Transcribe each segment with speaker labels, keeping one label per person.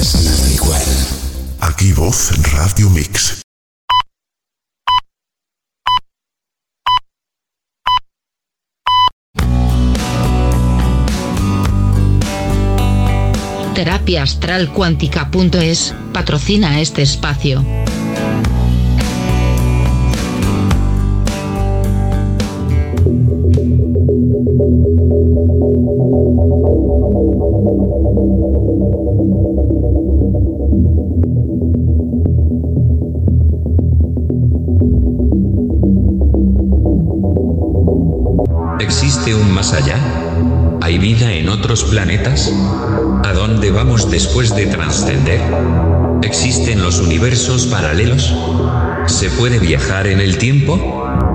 Speaker 1: nada igual.
Speaker 2: Aquí voz Radio Mix.
Speaker 3: Terapia Astral Cuántica.es patrocina este espacio.
Speaker 4: Otros planetas? ¿A dónde vamos después de trascender? ¿Existen los universos paralelos? ¿Se puede viajar en el tiempo?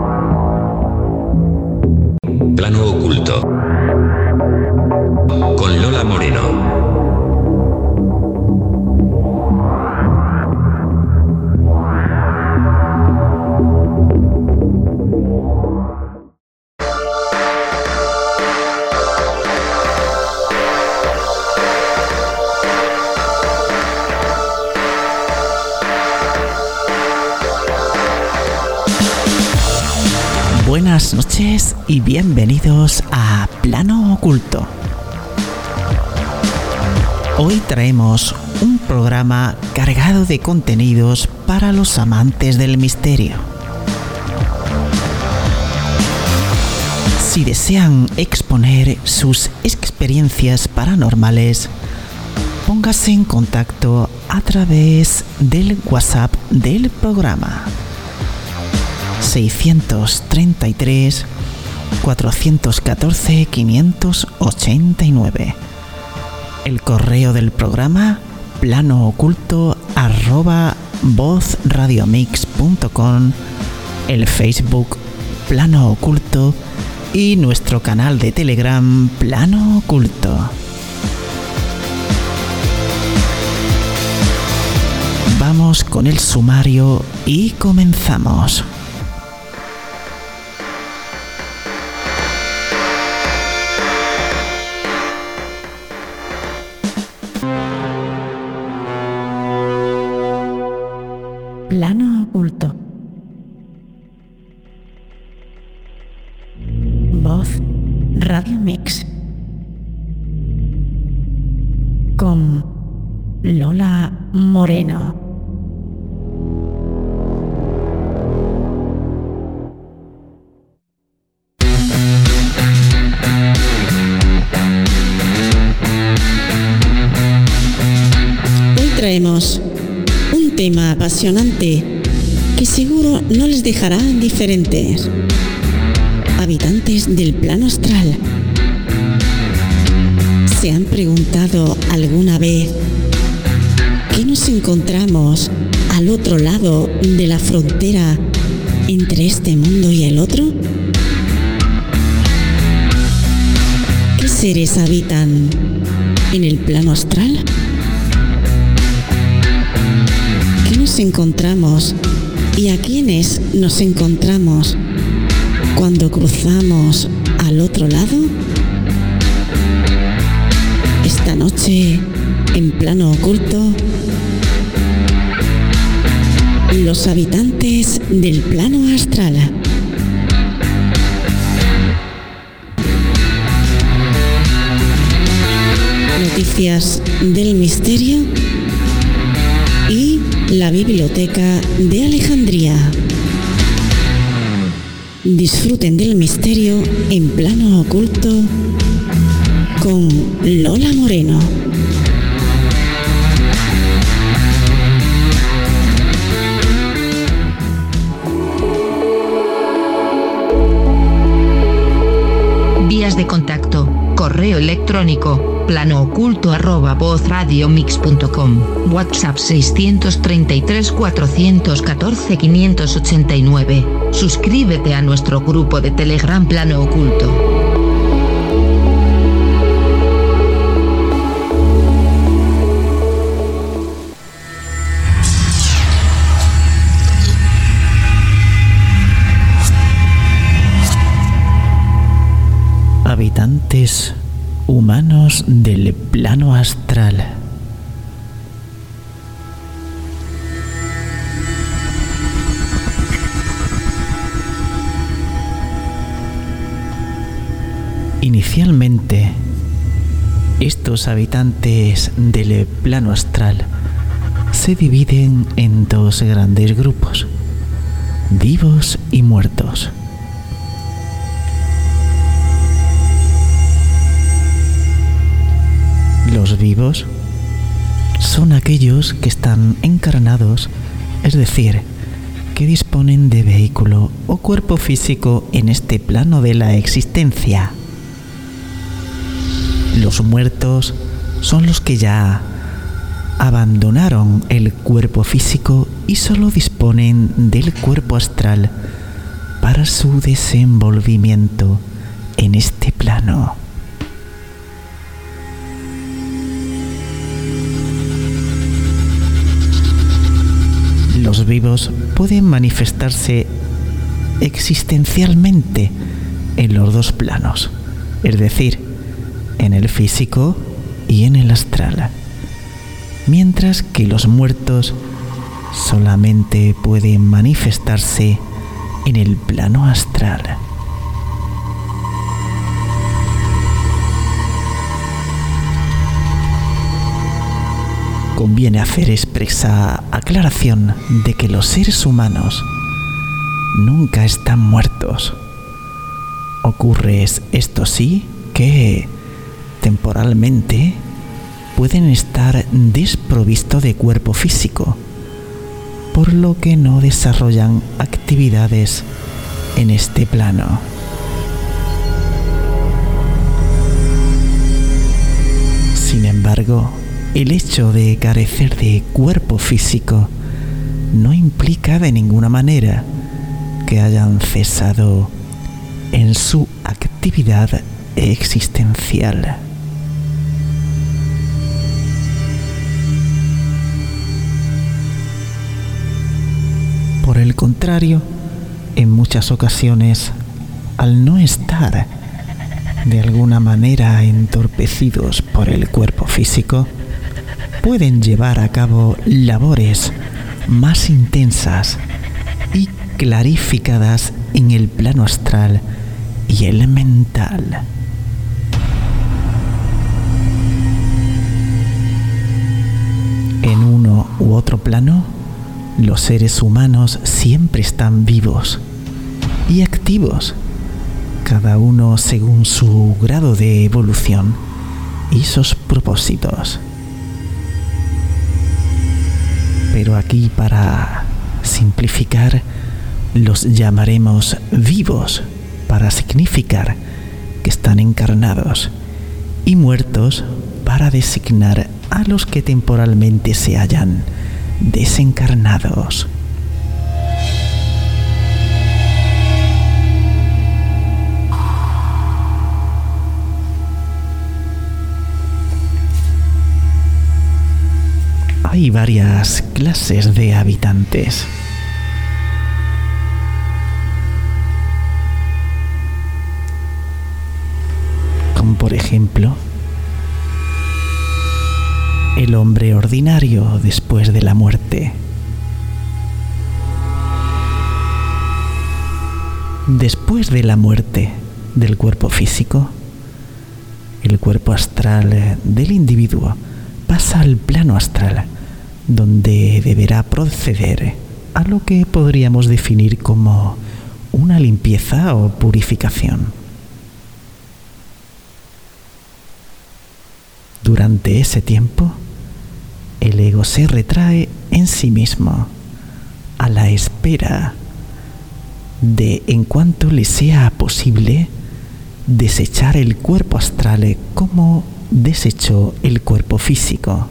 Speaker 5: Buenas noches y bienvenidos a Plano Oculto. Hoy traemos un programa cargado de contenidos para los amantes del misterio. Si desean exponer sus experiencias paranormales, póngase en contacto a través del WhatsApp del programa 633 414 589. El correo del programa plano oculto arroba vozradiomix.com, el Facebook plano oculto y nuestro canal de Telegram plano oculto. Vamos con el sumario y comenzamos. Plano oculto. Voz Radio Mix. Con Lola Moreno.
Speaker 6: Que seguro no les dejará indiferentes. Habitantes del plano astral. ¿Se han preguntado alguna vez qué nos encontramos al otro lado de la frontera entre este mundo y el otro? ¿Qué seres habitan en el plano astral? Nos encontramos y a quiénes nos encontramos cuando cruzamos al otro lado? Esta noche, en plano oculto, los habitantes del plano astral. Noticias del misterio la Biblioteca de Alejandría. Disfruten del misterio en plano oculto con Lola Moreno.
Speaker 3: Correo electrónico. Plano oculto arroba vozradiomix.com. WhatsApp 633 414 589. Suscríbete a nuestro grupo de Telegram Plano Oculto.
Speaker 5: Habitantes del plano astral. Inicialmente, estos habitantes del plano astral se dividen en dos grandes grupos, vivos y muertos. Los vivos son aquellos que están encarnados, es decir, que disponen de vehículo o cuerpo físico en este plano de la existencia. Los muertos son los que ya abandonaron el cuerpo físico y solo disponen del cuerpo astral para su desenvolvimiento en este plano. Vivos pueden manifestarse existencialmente en los dos planos, es decir, en el físico y en el astral, mientras que los muertos solamente pueden manifestarse en el plano astral. Conviene hacer expresa aclaración de que los seres humanos nunca están muertos. Ocurre esto sí que temporalmente pueden estar desprovistos de cuerpo físico, por lo que no desarrollan actividades en este plano. Sin embargo, el hecho de carecer de cuerpo físico no implica de ninguna manera que hayan cesado en su actividad existencial. Por el contrario, en muchas ocasiones, al no estar de alguna manera entorpecidos por el cuerpo físico, pueden llevar a cabo labores más intensas y clarificadas en el plano astral y el mental. En uno u otro plano, los seres humanos siempre están vivos y activos, cada uno según su grado de evolución y sus propósitos. Pero aquí para simplificar los llamaremos vivos para significar que están encarnados y muertos para designar a los que temporalmente se hallan desencarnados. Hay varias clases de habitantes. Como por ejemplo, el hombre ordinario después de la muerte. Después de la muerte del cuerpo físico, el cuerpo astral del individuo pasa al plano astral donde deberá proceder a lo que podríamos definir como una limpieza o purificación. Durante ese tiempo, el ego se retrae en sí mismo a la espera de, en cuanto le sea posible, desechar el cuerpo astral como desechó el cuerpo físico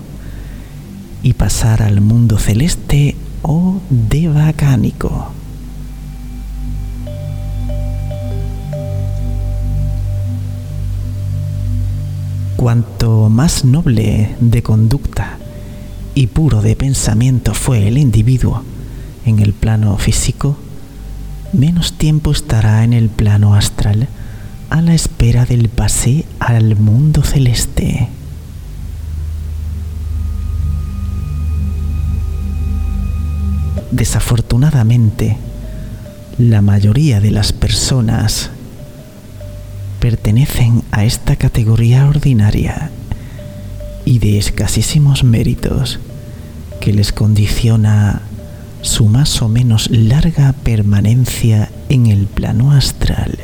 Speaker 5: y pasar al mundo celeste o devacánico. Cuanto más noble de conducta y puro de pensamiento fue el individuo en el plano físico, menos tiempo estará en el plano astral a la espera del pase al mundo celeste. Desafortunadamente, la mayoría de las personas pertenecen a esta categoría ordinaria y de escasísimos méritos que les condiciona su más o menos larga permanencia en el plano astral.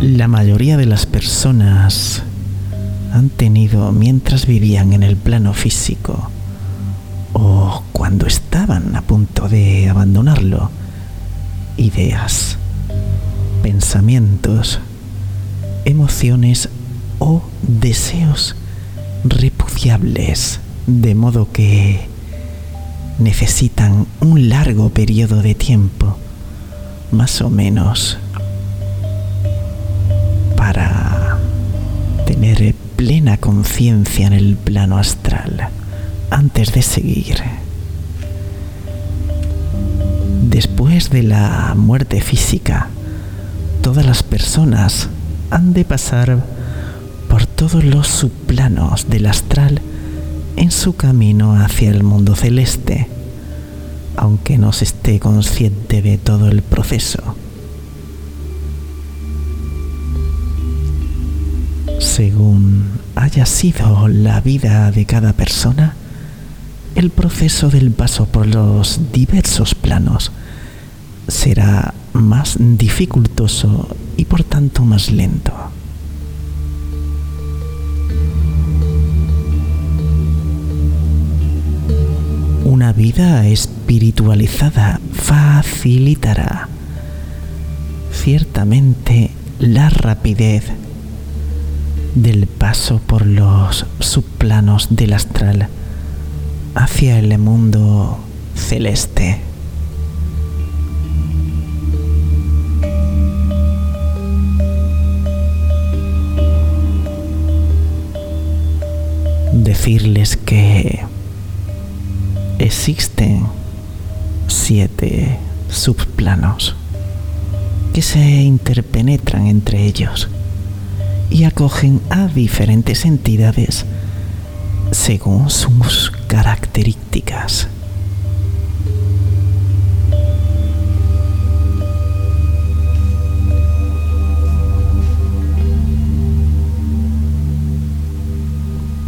Speaker 5: La mayoría de las personas han tenido mientras vivían en el plano físico o cuando estaban a punto de abandonarlo ideas, pensamientos, emociones o deseos repudiables, de modo que necesitan un largo periodo de tiempo, más o menos, plena conciencia en el plano astral antes de seguir. Después de la muerte física, todas las personas han de pasar por todos los subplanos del astral en su camino hacia el mundo celeste, aunque no se esté consciente de todo el proceso. Según haya sido la vida de cada persona, el proceso del paso por los diversos planos será más dificultoso y por tanto más lento. Una vida espiritualizada facilitará ciertamente la rapidez del paso por los subplanos del astral hacia el mundo celeste. Decirles que existen siete subplanos que se interpenetran entre ellos y acogen a diferentes entidades según sus características.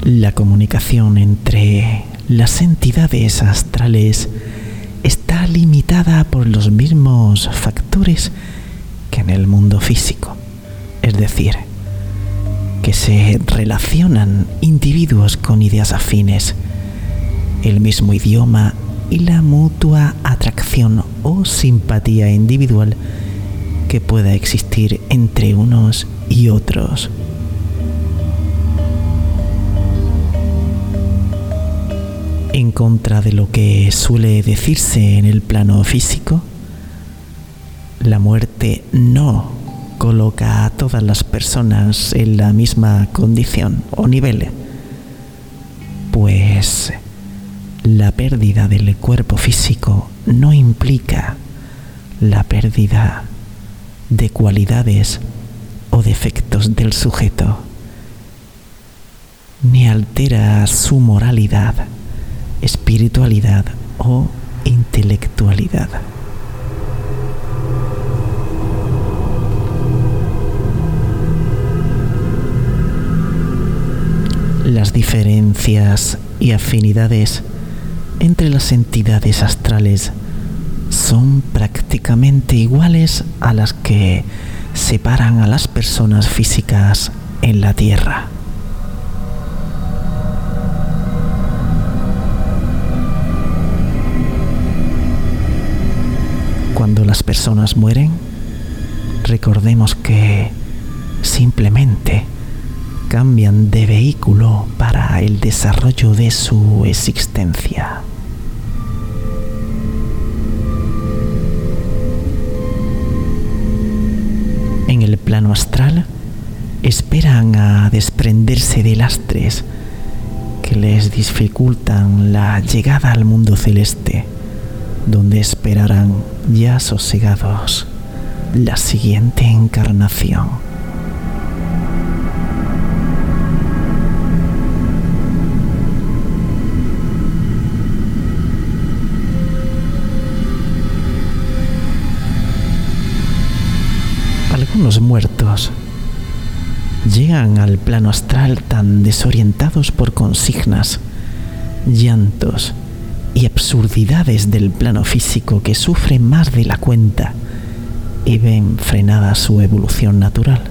Speaker 5: La comunicación entre las entidades astrales está limitada por los mismos factores que en el mundo físico, es decir, que se relacionan individuos con ideas afines, el mismo idioma y la mutua atracción o simpatía individual que pueda existir entre unos y otros. En contra de lo que suele decirse en el plano físico, la muerte no coloca a todas las personas en la misma condición o nivel, pues la pérdida del cuerpo físico no implica la pérdida de cualidades o defectos del sujeto, ni altera su moralidad, espiritualidad o intelectualidad. Las diferencias y afinidades entre las entidades astrales son prácticamente iguales a las que separan a las personas físicas en la Tierra. Cuando las personas mueren, recordemos que simplemente cambian de vehículo para el desarrollo de su existencia. En el plano astral esperan a desprenderse de lastres que les dificultan la llegada al mundo celeste, donde esperarán ya sosegados la siguiente encarnación. Los muertos. Llegan al plano astral tan desorientados por consignas, llantos y absurdidades del plano físico que sufren más de la cuenta y ven frenada su evolución natural.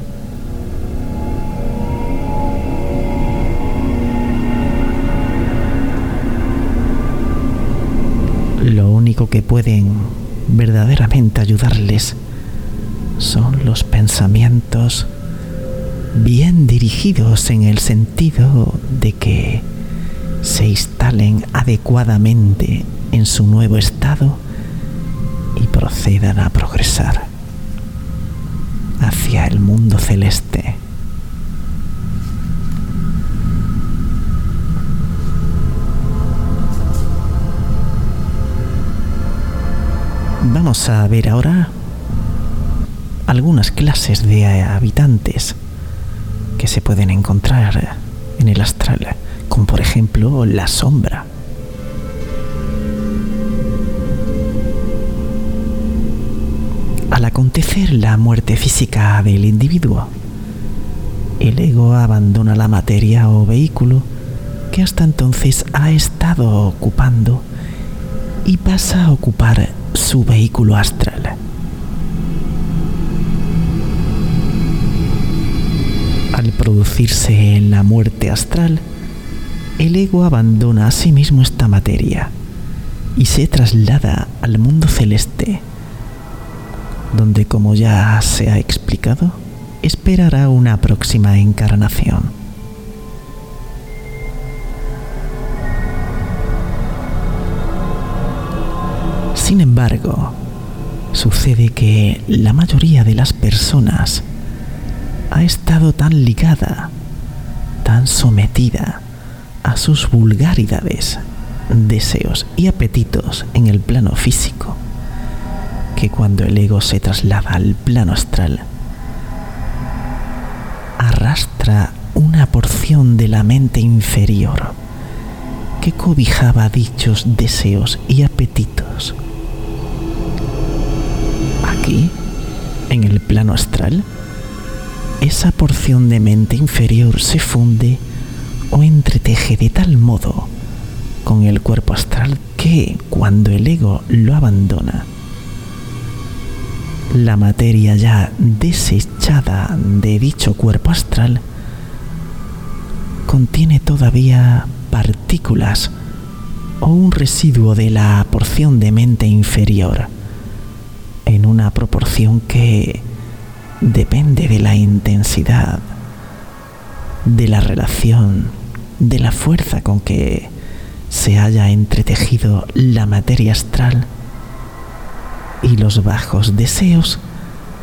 Speaker 5: Lo único que pueden verdaderamente ayudarles son los pensamientos bien dirigidos en el sentido de que se instalen adecuadamente en su nuevo estado y procedan a progresar hacia el mundo celeste. Vamos a ver ahora algunas clases de habitantes que se pueden encontrar en el astral, como por ejemplo la sombra. Al acontecer la muerte física del individuo, el ego abandona la materia o vehículo que hasta entonces ha estado ocupando y pasa a ocupar su vehículo astral. Producirse en la muerte astral, el ego abandona a sí mismo esta materia y se traslada al mundo celeste, donde como ya se ha explicado, esperará una próxima encarnación. Sin embargo, sucede que la mayoría de las personas ha estado tan ligada, tan sometida a sus vulgaridades, deseos y apetitos en el plano físico, que cuando el ego se traslada al plano astral, arrastra una porción de la mente inferior que cobijaba dichos deseos y apetitos. En el plano astral, esa porción de mente inferior se funde o entreteje de tal modo con el cuerpo astral que cuando el ego lo abandona, la materia ya desechada de dicho cuerpo astral contiene todavía partículas o un residuo de la porción de mente inferior en una proporción que depende de la intensidad, de la relación, de la fuerza con que se haya entretejido la materia astral y los bajos deseos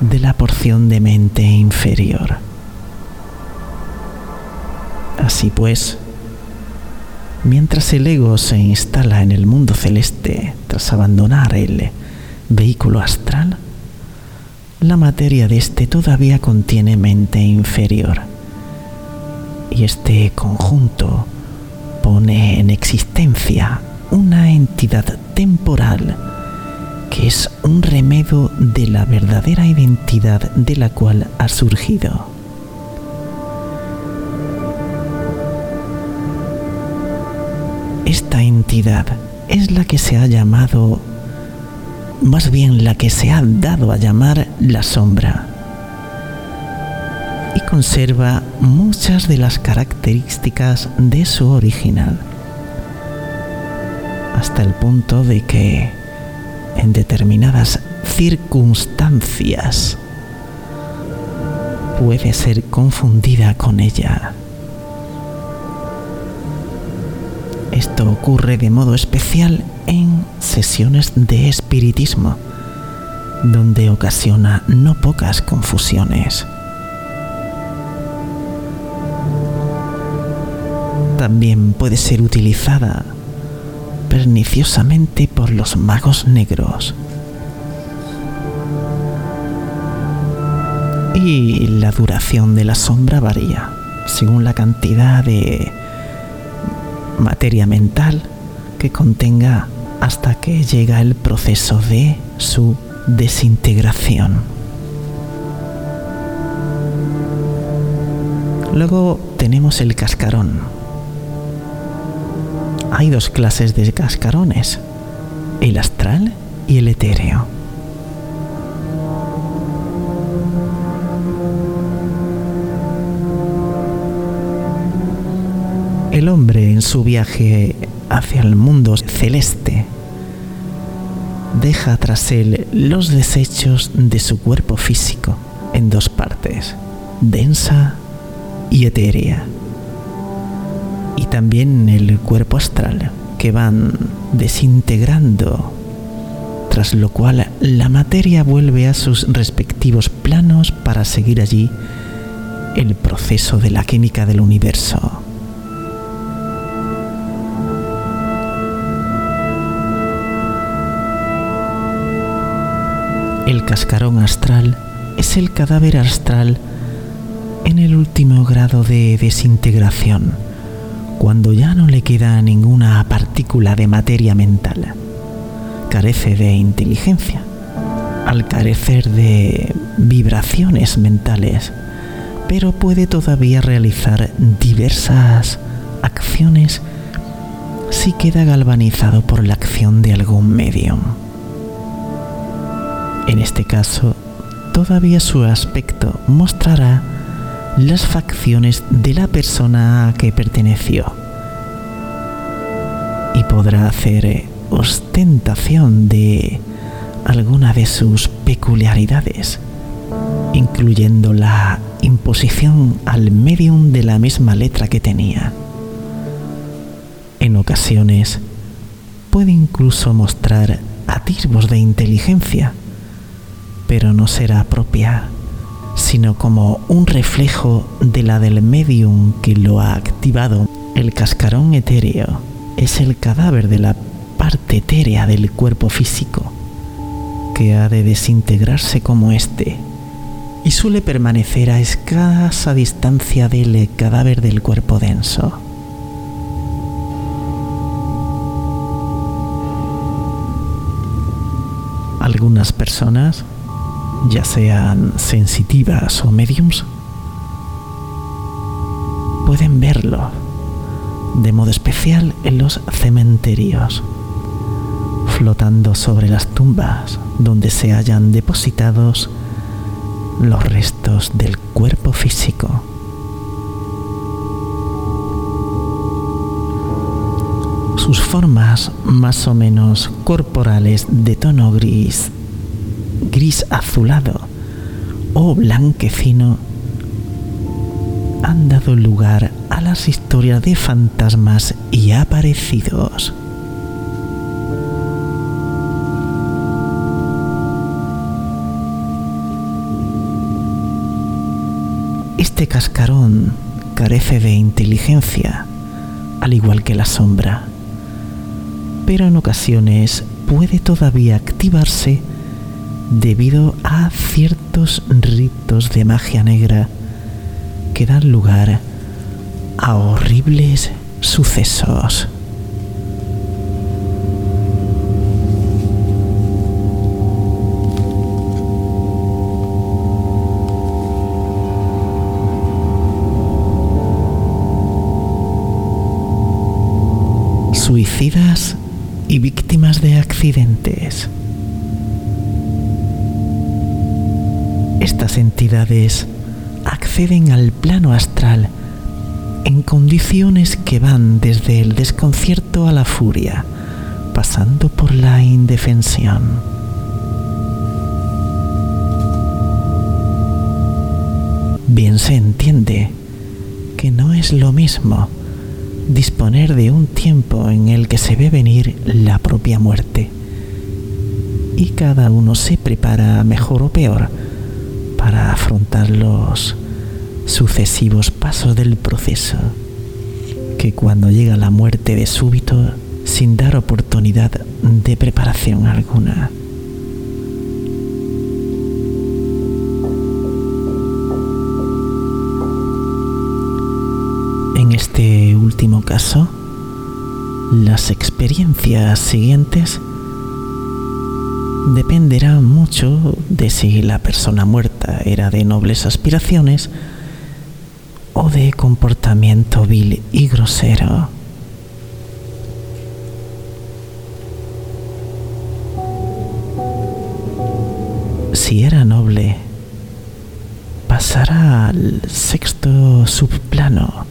Speaker 5: de la porción de mente inferior. Así pues, mientras el ego se instala en el mundo celeste tras abandonar el vehículo astral, la materia de este todavía contiene mente inferior. Y este conjunto pone en existencia una entidad temporal que es un remedio de la verdadera identidad de la cual ha surgido. Esta entidad es la que se ha llamado más bien la que se ha dado a llamar la sombra, y conserva muchas de las características de su original, hasta el punto de que en determinadas circunstancias puede ser confundida con ella. Esto ocurre de modo especial en sesiones de espiritismo, donde ocasiona no pocas confusiones. También puede ser utilizada perniciosamente por los magos negros. Y la duración de la sombra varía según la cantidad de materia mental que contenga hasta que llega el proceso de su desintegración. Luego tenemos el cascarón. Hay dos clases de cascarones, el astral y el etéreo. El hombre en su viaje hacia el mundo celeste deja tras él los desechos de su cuerpo físico en dos partes, densa y etérea, y también el cuerpo astral que van desintegrando, tras lo cual la materia vuelve a sus respectivos planos para seguir allí el proceso de la química del universo. Cascarón astral es el cadáver astral en el último grado de desintegración, cuando ya no le queda ninguna partícula de materia mental. Carece de inteligencia. Al carecer de vibraciones mentales, pero puede todavía realizar diversas acciones si queda galvanizado por la acción de algún medium. En este caso, todavía su aspecto mostrará las facciones de la persona a que perteneció y podrá hacer ostentación de alguna de sus peculiaridades, incluyendo la imposición al medium de la misma letra que tenía. En ocasiones puede incluso mostrar atisbos de inteligencia, pero no será propia, sino como un reflejo de la del medium que lo ha activado. El cascarón etéreo es el cadáver de la parte etérea del cuerpo físico, que ha de desintegrarse como éste, y suele permanecer a escasa distancia del cadáver del cuerpo denso. Algunas personas ya sean sensitivas o mediums, pueden verlo de modo especial en los cementerios, flotando sobre las tumbas donde se hayan depositados los restos del cuerpo físico. Sus formas más o menos corporales de tono gris gris azulado o blanquecino han dado lugar a las historias de fantasmas y aparecidos. Este cascarón carece de inteligencia, al igual que la sombra, pero en ocasiones puede todavía activarse debido a ciertos ritos de magia negra que dan lugar a horribles sucesos. Suicidas y víctimas de accidentes. Estas entidades acceden al plano astral en condiciones que van desde el desconcierto a la furia, pasando por la indefensión. Bien se entiende que no es lo mismo disponer de un tiempo en el que se ve venir la propia muerte y cada uno se prepara mejor o peor para afrontar los sucesivos pasos del proceso, que cuando llega la muerte de súbito, sin dar oportunidad de preparación alguna. En este último caso, las experiencias siguientes dependerá mucho de si la persona muerta era de nobles aspiraciones o de comportamiento vil y grosero. Si era noble, pasará al sexto subplano,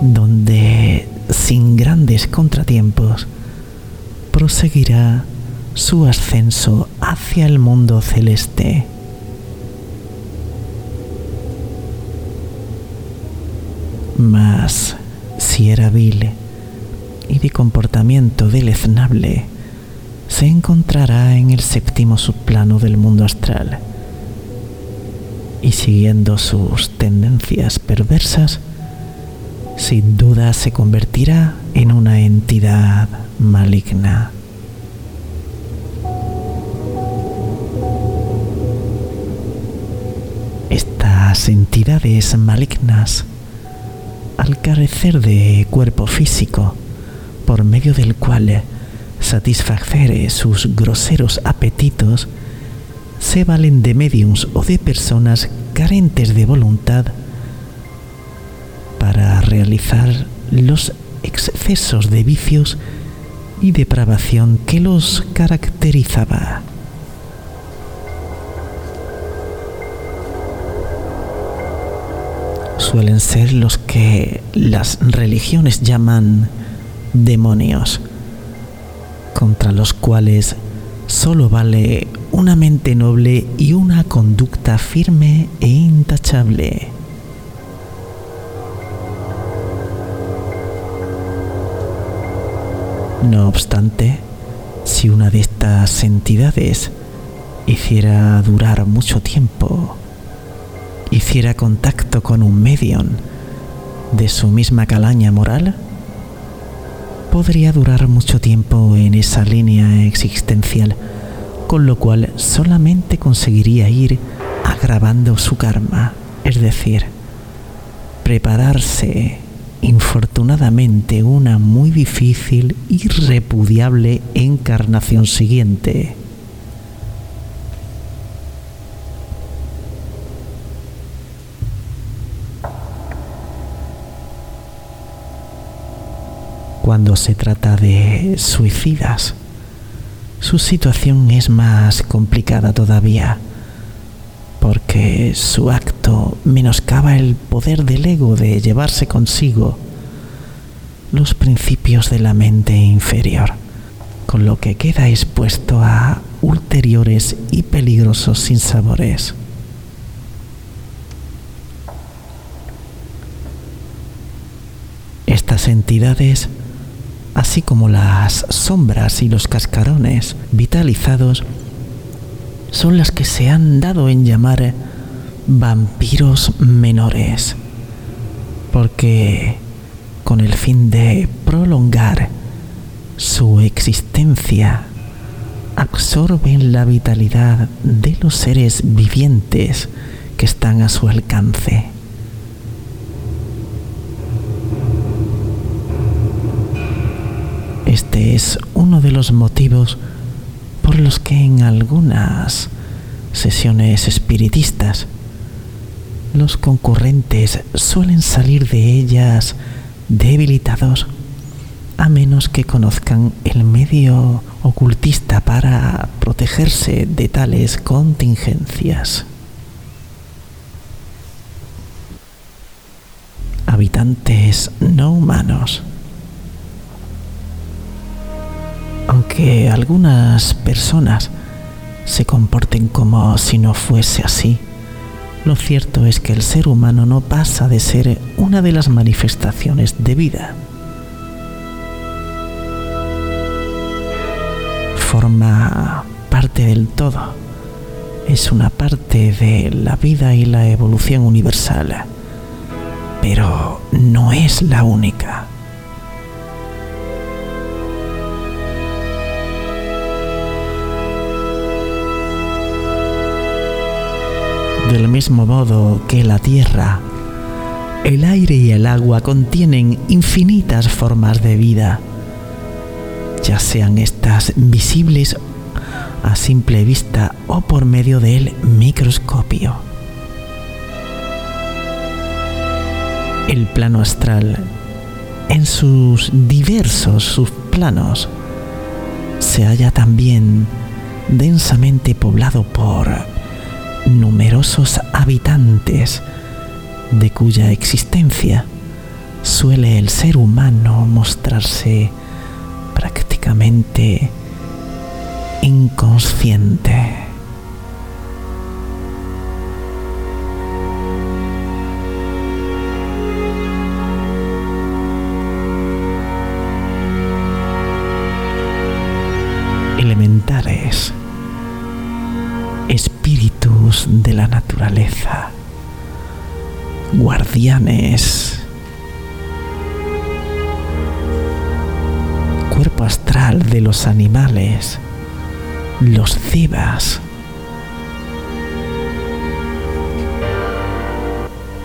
Speaker 5: donde, sin grandes contratiempos, proseguirá su ascenso hacia el mundo celeste. Mas, si era vil y de comportamiento deleznable, se encontrará en el séptimo subplano del mundo astral. Y siguiendo sus tendencias perversas, sin duda se convertirá en una entidad maligna. Entidades malignas al carecer de cuerpo físico, por medio del cual satisfacer sus groseros apetitos, se valen de mediums o de personas carentes de voluntad para realizar los excesos de vicios y depravación que los caracterizaba. Suelen ser los que las religiones llaman demonios, contra los cuales solo vale una mente noble y una conducta firme e intachable. No obstante, si una de estas entidades hiciera durar mucho tiempo hiciera contacto con un medium de su misma calaña moral, podría durar mucho tiempo en esa línea existencial, con lo cual solamente conseguiría ir agravando su karma, es decir, prepararse infortunadamente una muy difícil y repudiable encarnación siguiente. Cuando se trata de suicidas, su situación es más complicada todavía, porque su acto menoscaba el poder del ego de llevarse consigo los principios de la mente inferior, con lo que queda expuesto a ulteriores y peligrosos sinsabores. Estas entidades así como las sombras y los cascarones vitalizados, son las que se han dado en llamar vampiros menores, porque con el fin de prolongar su existencia, absorben la vitalidad de los seres vivientes que están a su alcance. Este es uno de los motivos por los que en algunas sesiones espiritistas los concurrentes suelen salir de ellas debilitados a menos que conozcan el medio ocultista para protegerse de tales contingencias. Habitantes no humanos aunque algunas personas se comporten como si no fuese así, lo cierto es que el ser humano no pasa de ser una de las manifestaciones de vida. Forma parte del todo. Es una parte de la vida y la evolución universal. Pero no es la única. Del mismo modo que la tierra, el aire y el agua contienen infinitas formas de vida, ya sean estas visibles a simple vista o por medio del microscopio. El plano astral, en sus diversos subplanos, se halla también densamente poblado por habitantes de cuya existencia suele el ser humano mostrarse prácticamente inconsciente.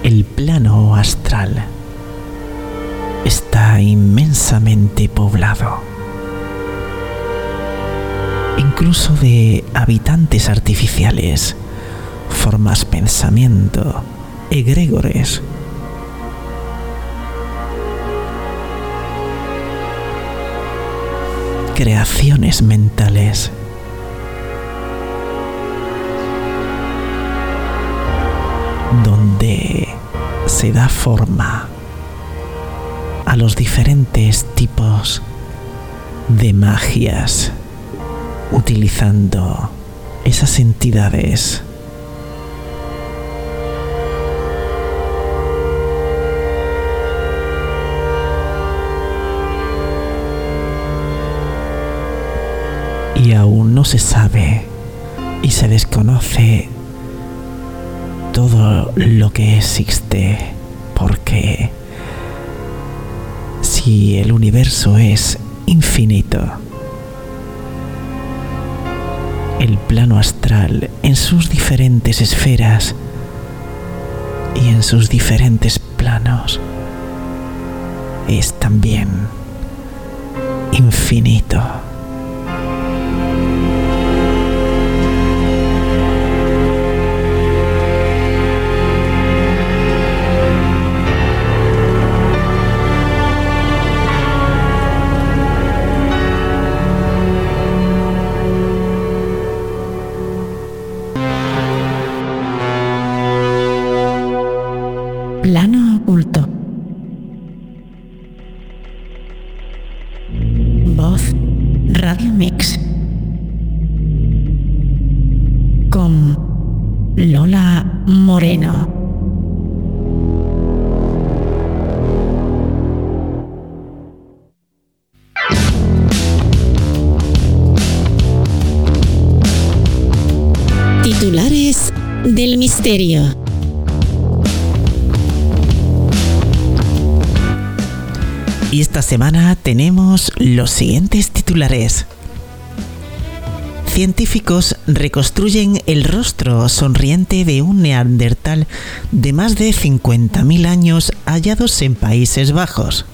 Speaker 5: El plano astral está inmensamente poblado, incluso de habitantes artificiales, formas pensamiento, egregores, creaciones mentales. Donde se da forma a los diferentes tipos de magias utilizando esas entidades. Y aún no se sabe y se desconoce todo lo que existe porque si el universo es infinito, el plano astral en sus diferentes esferas y en sus diferentes planos es también infinito.
Speaker 6: Plano oculto. Voz Radio Mix. Con Lola Moreno. Titulares del misterio.
Speaker 5: Y esta semana tenemos los siguientes titulares. Científicos reconstruyen el rostro sonriente de un neandertal de más de 50.000 años hallados en Países Bajos.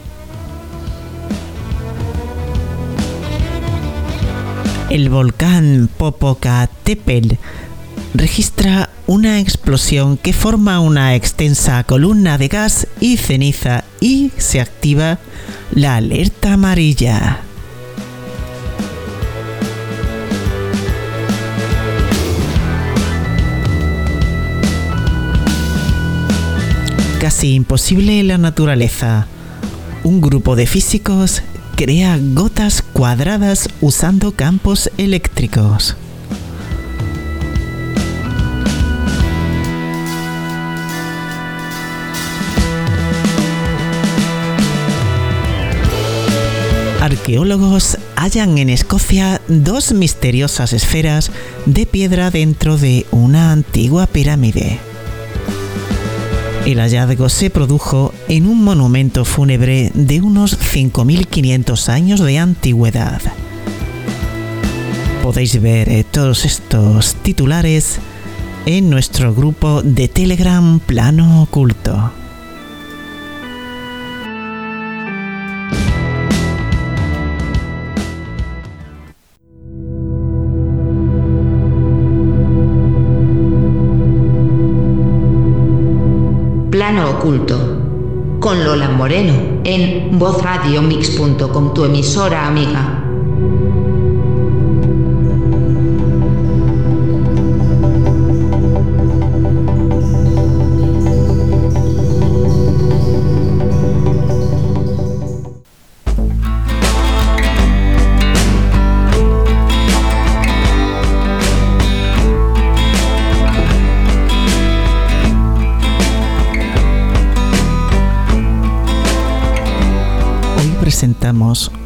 Speaker 5: El volcán Popocatépetl registra una explosión que forma una extensa columna de gas y ceniza y se activa la alerta amarilla. Casi imposible en la naturaleza. Un grupo de físicos crea gotas cuadradas usando campos eléctricos. Arqueólogos hallan en Escocia dos misteriosas esferas de piedra dentro de una antigua pirámide. El hallazgo se produjo en un monumento fúnebre de unos 5.500 años de antigüedad. Podéis ver eh, todos estos titulares en nuestro grupo de Telegram Plano Oculto.
Speaker 3: Con Lola Moreno en vozradiomix.com, tu emisora amiga.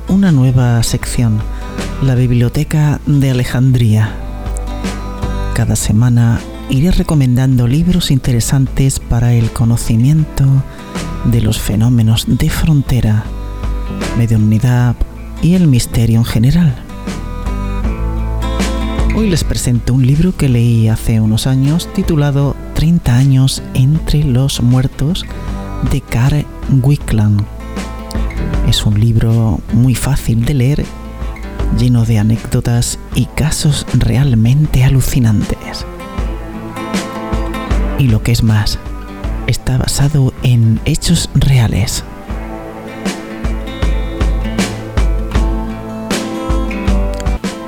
Speaker 5: Una nueva sección, la Biblioteca de Alejandría. Cada semana iré recomendando libros interesantes para el conocimiento de los fenómenos de frontera, mediunidad y el misterio en general. Hoy les presento un libro que leí hace unos años titulado 30 años entre los muertos de Carl Wickland es un libro muy fácil de leer, lleno de anécdotas y casos realmente alucinantes. Y lo que es más, está basado en hechos reales.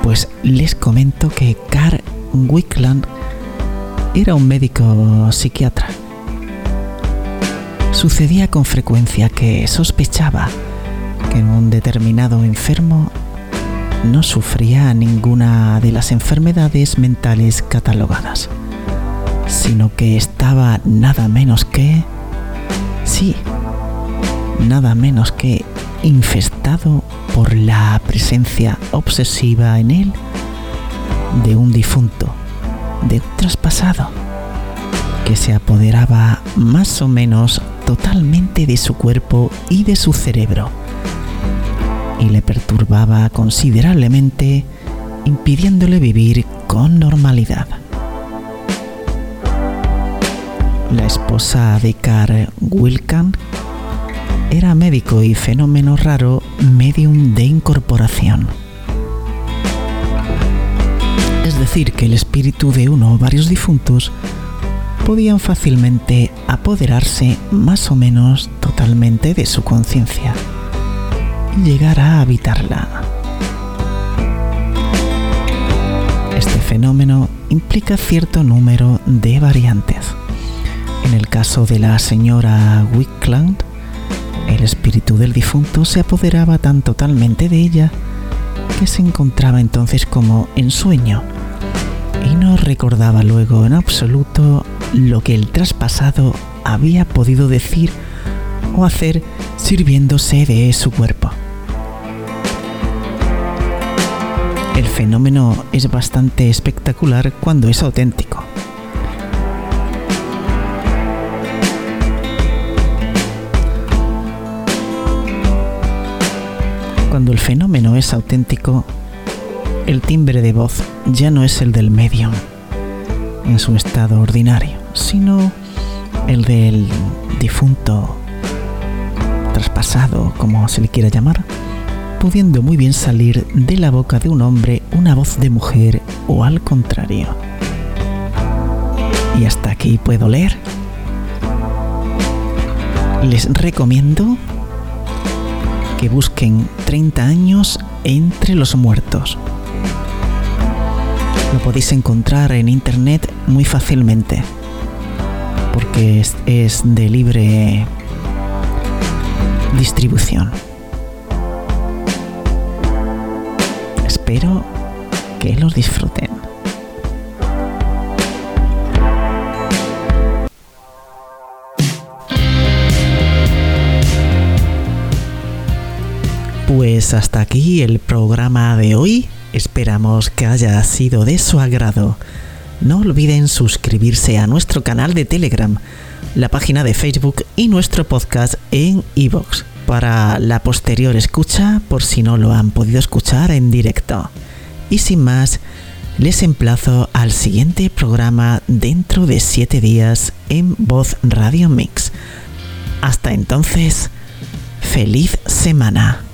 Speaker 5: Pues les comento que Carl Wickland era un médico psiquiatra. Sucedía con frecuencia que sospechaba que un determinado enfermo no sufría ninguna de las enfermedades mentales catalogadas, sino que estaba nada menos que, sí, nada menos que infestado por la presencia obsesiva en él de un difunto, de un traspasado, que se apoderaba más o menos totalmente de su cuerpo y de su cerebro y le perturbaba considerablemente, impidiéndole vivir con normalidad. La esposa de Carl Wilkan era médico y fenómeno raro medium de incorporación. Es decir, que el espíritu de uno o varios difuntos podían fácilmente apoderarse más o menos totalmente de su conciencia llegar a habitarla. Este fenómeno implica cierto número de variantes. En el caso de la señora Wickland, el espíritu del difunto se apoderaba tan totalmente de ella que se encontraba entonces como en sueño y no recordaba luego en absoluto lo que el traspasado había podido decir o hacer sirviéndose de su cuerpo. El fenómeno es bastante espectacular cuando es auténtico. Cuando el fenómeno es auténtico, el timbre de voz ya no es el del medium en su estado ordinario, sino el del difunto, traspasado, como se le quiera llamar, pudiendo muy bien salir de la boca de un hombre una voz de mujer o al contrario. Y hasta aquí puedo leer. Les recomiendo que busquen 30 años entre los muertos. Lo podéis encontrar en internet muy fácilmente, porque es, es de libre distribución. Espero que los disfruten. Pues hasta aquí el programa de hoy. Esperamos que haya sido de su agrado. No olviden suscribirse a nuestro canal de Telegram, la página de Facebook y nuestro podcast en iVoox para la posterior escucha por si no lo han podido escuchar en directo. Y sin más, les emplazo al siguiente programa dentro de 7 días en Voz Radio Mix. Hasta entonces, feliz semana.